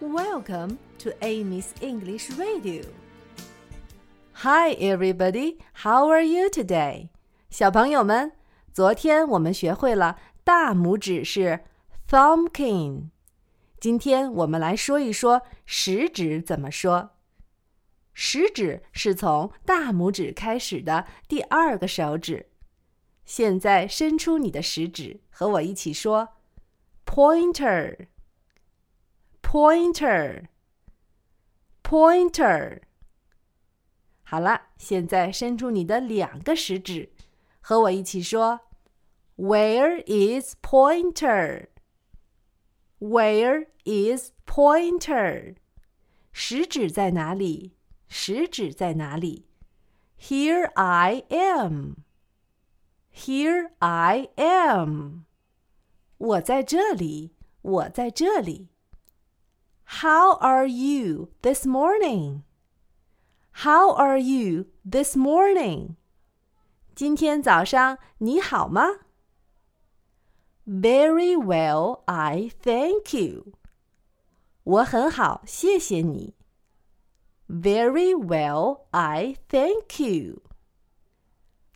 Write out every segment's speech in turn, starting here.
Welcome to Amy's English Radio. Hi, everybody. How are you today? 小朋友们，昨天我们学会了大拇指是 thumb, king。今天我们来说一说食指怎么说。食指是从大拇指开始的第二个手指。现在伸出你的食指，和我一起说：pointer。pointer pointer。好了，现在伸出你的两个食指，和我一起说：Where is pointer? Where is pointer? 食指在哪里？食指在哪里？Here I am. Here I am. 我在这里，我在这里。 how are you this morning? How are you this morning? 今天早上你好吗？Very well, I thank you. 我很好，谢谢你。Very well, I thank you.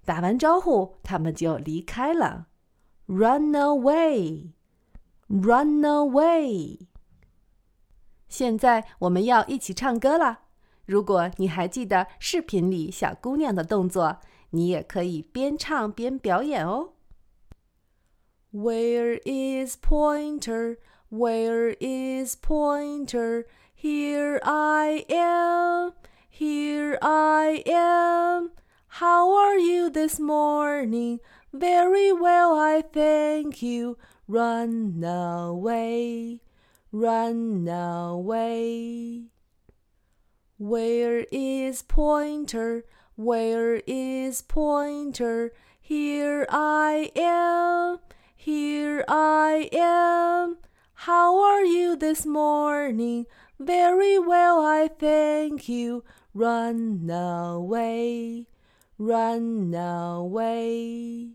打完招呼，他们就离开了。Run away, run away. 现在我们要一起唱歌了。如果你还记得视频里小姑娘的动作，你也可以边唱边表演哦。Where is Pointer? Where is Pointer? Here I am. Here I am. How are you this morning? Very well, I thank you. Run away run away. Where is Pointer? Where is Pointer? Here I am, here I am. How are you this morning? Very well, I thank you. Run away, run away.